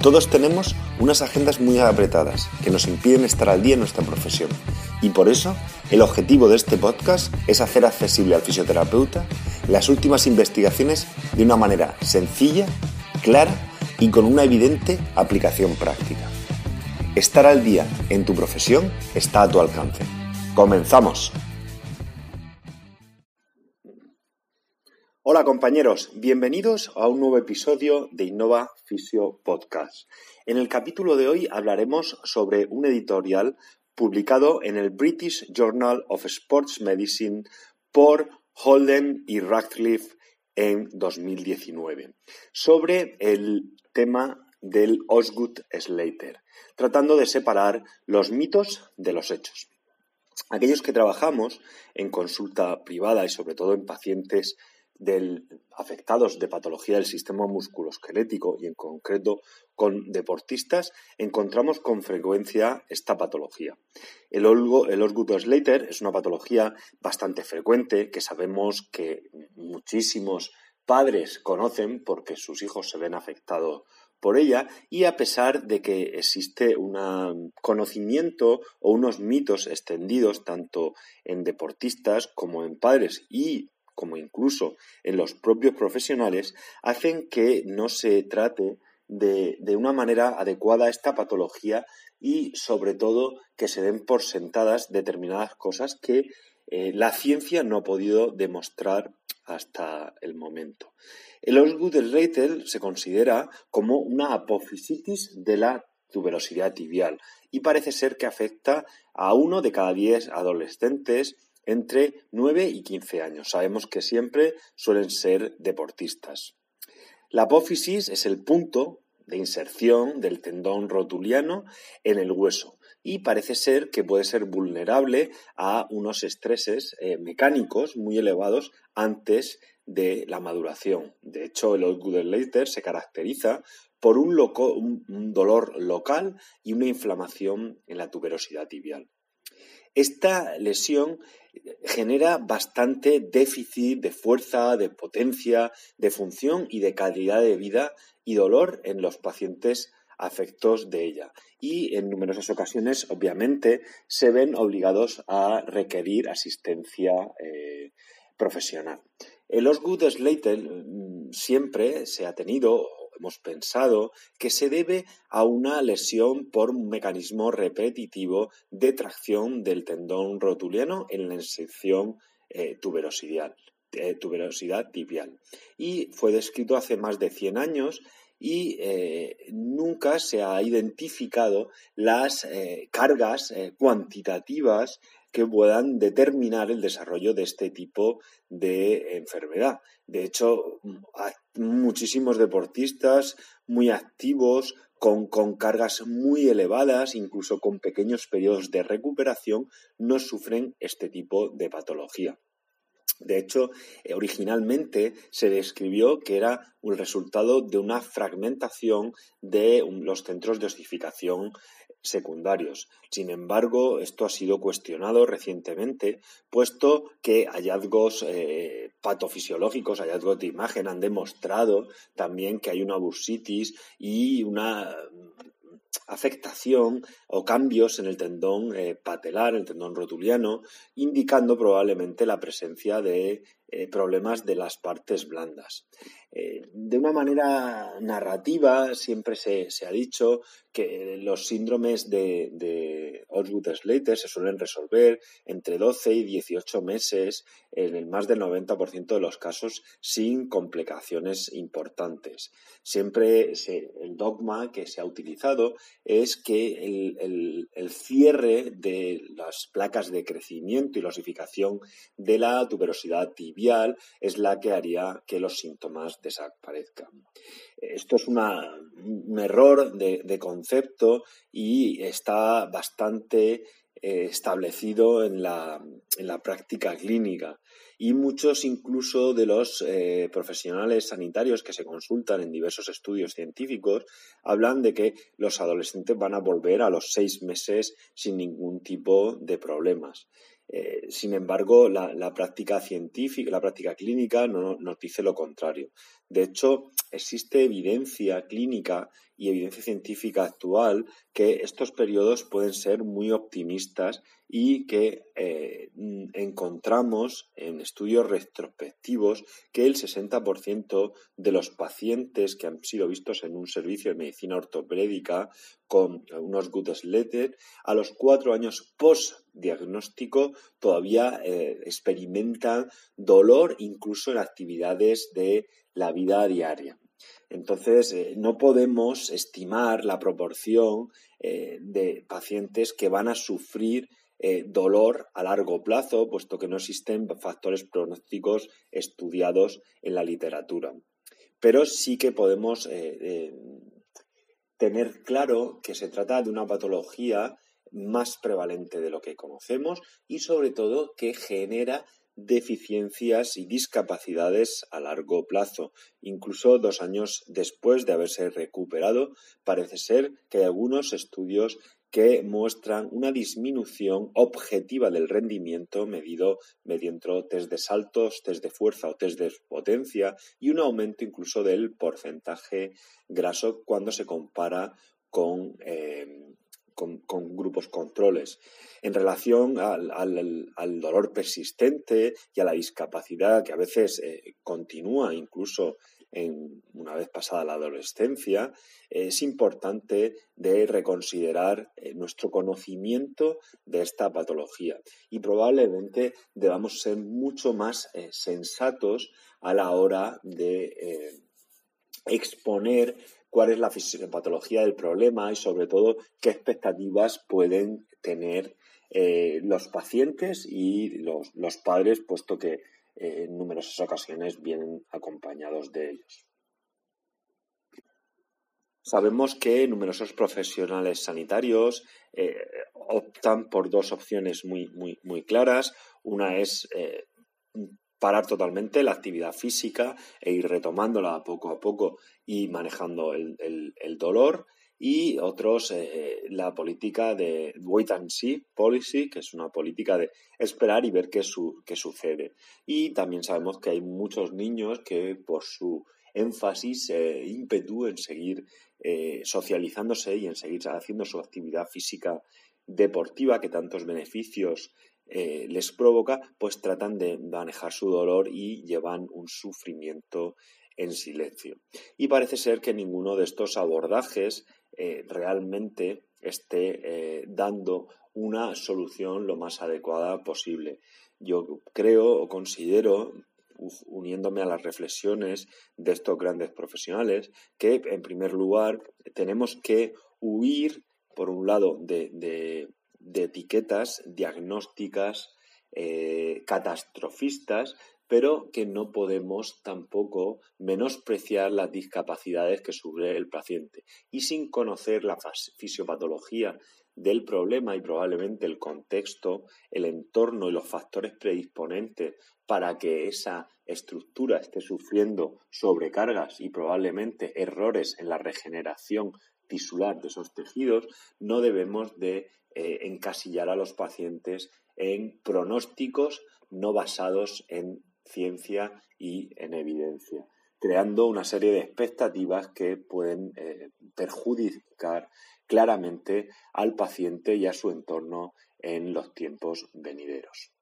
Todos tenemos unas agendas muy apretadas que nos impiden estar al día en nuestra profesión y por eso el objetivo de este podcast es hacer accesible al fisioterapeuta las últimas investigaciones de una manera sencilla, clara y con una evidente aplicación práctica. Estar al día en tu profesión está a tu alcance. ¡Comenzamos! Hola compañeros, bienvenidos a un nuevo episodio de Innova Fisio Podcast. En el capítulo de hoy hablaremos sobre un editorial publicado en el British Journal of Sports Medicine por Holden y Radcliffe en 2019 sobre el tema del Osgood Slater, tratando de separar los mitos de los hechos. Aquellos que trabajamos en consulta privada y sobre todo en pacientes del, afectados de patología del sistema musculoesquelético y en concreto con deportistas, encontramos con frecuencia esta patología. El, Osgood Slater es una patología bastante frecuente que sabemos que muchísimos padres conocen porque sus hijos se ven afectados por ella y a pesar de que existe un conocimiento o unos mitos extendidos tanto en deportistas como en padres y como incluso en los propios profesionales, hacen que no se trate de, una manera adecuada esta patología y sobre todo que se den por sentadas determinadas cosas que eh, la ciencia no ha podido demostrar hasta el momento. El Osgood-Schleicher se considera como una apofisitis de la tuberosidad tibial y parece ser que afecta a uno de cada diez adolescentes entre 9 y 15 años. Sabemos que siempre suelen ser deportistas. La apófisis es el punto de inserción del tendón rotuliano en el hueso y parece ser que puede ser vulnerable a unos estreses eh, mecánicos muy elevados antes de la maduración. De hecho, el Osgood-Leiter se caracteriza por un dolor local y una inflamación en la tuberosidad tibial. Esta lesión genera bastante déficit de fuerza, de potencia, de función y de calidad de vida y dolor en los pacientes afectos de ella. Y en numerosas ocasiones, obviamente, se ven obligados a requerir asistencia eh, profesional. El Osgood Slater mm, siempre se ha tenido hemos pensado que se debe a una lesión por un mecanismo repetitivo de tracción del tendón rotuliano en la sección eh, eh, tuberosidad tibial. Y fue descrito hace más de 100 años y eh, nunca se ha identificado las cargas cuantitativas que puedan determinar el desarrollo de este tipo de enfermedad. De hecho, hay muchísimos deportistas muy activos, con, cargas muy elevadas, incluso con pequeños periodos de recuperación, no sufren este tipo de patología. De hecho, eh, originalmente se describió que era un resultado de una fragmentación de los centros de osificación secundarios. Sin embargo, esto ha sido cuestionado recientemente, puesto que hallazgos eh, patofisiológicos, hallazgos de imagen han demostrado también que hay una bursitis y una afectación o cambios en el tendón eh, patelar, el tendón rotuliano, indicando probablemente la presencia de eh, problemas de las partes blandas. Eh, de una manera narrativa, siempre se, ha dicho que los síndromes de, de Osgood-Slater se suelen resolver entre 12 y 18 meses en el más del 90% de los casos sin complicaciones importantes. Siempre el dogma que se ha utilizado es que el, el cierre de las placas de crecimiento y la osificación de la tuberosidad es la que haría que los síntomas desaparezcan. Esto es un error de, concepto y está bastante eh, establecido en la, en la, práctica clínica. Y muchos incluso de los eh, profesionales sanitarios que se consultan en diversos estudios científicos hablan de que los adolescentes van a volver a los seis meses sin ningún tipo de problemas. Eh, sin embargo, la, práctica científica, la práctica clínica no, nos dice lo contrario. De hecho, existe evidencia clínica y evidencia científica actual que estos periodos pueden ser muy optimistas y que eh, encontramos en estudios retrospectivos que el 60% de los pacientes que han sido vistos en un servicio de medicina ortopédica con unos good letters a los cuatro años post-diagnóstico todavía eh, experimentan dolor incluso en actividades de la vida diaria. Entonces, eh, no podemos estimar la proporción eh, de pacientes que van a sufrir eh, dolor a largo plazo, puesto que no existen factores pronósticos estudiados en la literatura. Pero sí que podemos tener claro que se trata de una patología más prevalente de lo que conocemos y sobre todo que genera deficiencias y discapacidades a largo plazo. Incluso dos años después de haberse recuperado, parece ser que hay algunos estudios que muestran una disminución objetiva del rendimiento medido mediante test de saltos, test de fuerza o test de potencia y un aumento incluso del porcentaje graso cuando se compara con eh, con, grupos controles. En relación al, dolor persistente y a la discapacidad que a veces eh, continúa incluso en, una vez pasada la adolescencia, es importante de reconsiderar eh, nuestro conocimiento de esta patología y probablemente debamos ser mucho más eh, sensatos a la hora de exponer cuál es la fisiopatología del problema y sobre todo qué expectativas pueden tener eh, los pacientes y los, padres, puesto que eh, en numerosas ocasiones vienen acompañados de ellos. Sabemos que numerosos profesionales sanitarios eh, optan por dos opciones muy, muy, muy claras. Una es parar totalmente la actividad física e ir retomándola poco a poco y manejando el, dolor y otros eh, la política de wait and see policy, que es una política de esperar y ver qué, qué sucede. Y también sabemos que hay muchos niños que por su énfasis, e ímpetu en seguir eh, socializándose y en seguir haciendo su actividad física deportiva que tantos beneficios eh, les provoca, pues tratan de manejar su dolor y llevan un sufrimiento en silencio. Y parece ser que ninguno de estos abordajes eh, realmente esté eh, dando una solución lo más adecuada posible. Yo creo o considero uniéndome a las reflexiones de estos grandes profesionales, que en primer lugar tenemos que huir, por un lado, de, de etiquetas diagnósticas eh, catastrofistas, pero que no podemos tampoco menospreciar las discapacidades que sufre el paciente. Y sin conocer la fisiopatología del problema y probablemente el contexto, el entorno y los factores predisponentes para que esa estructura esté sufriendo sobrecargas y probablemente errores en la regeneración tisular de esos tejidos, no debemos de eh, encasillar a los pacientes en pronósticos no basados en ciencia y en evidencia, creando una serie de expectativas que pueden eh, perjudicar claramente al paciente y a su entorno en los tiempos venideros.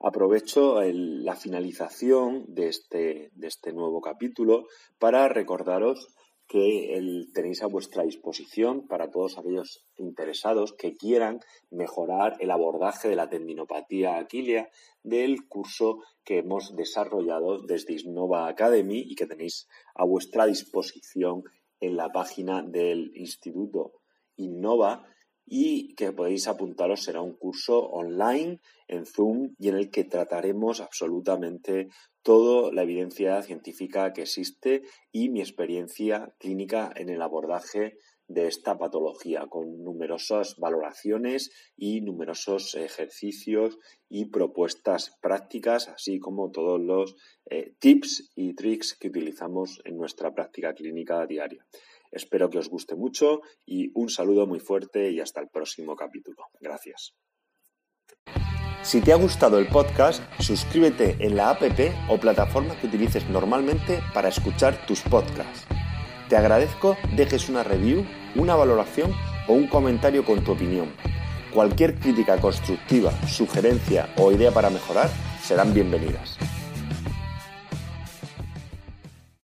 Aprovecho la finalización de este, de este nuevo capítulo para recordaros que tenéis a vuestra disposición para todos aquellos interesados que quieran mejorar el abordaje de la tendinopatía aquilea del curso que hemos desarrollado desde Innova Academy y que tenéis a vuestra disposición en la página del Instituto Innova y que podéis apuntaros será un curso online en Zoom y en el que trataremos absolutamente toda la evidencia científica que existe y mi experiencia clínica en el abordaje de esta patología, con numerosas valoraciones y numerosos ejercicios y propuestas prácticas, así como todos los eh, tips y tricks que utilizamos en nuestra práctica clínica diaria. Espero que os guste mucho y un saludo muy fuerte y hasta el próximo capítulo. Gracias. Si te ha gustado el podcast, suscríbete en la app o plataforma que utilices normalmente para escuchar tus podcasts. Te agradezco dejes una review, una valoración o un comentario con tu opinión. Cualquier crítica constructiva, sugerencia o idea para mejorar serán bienvenidas.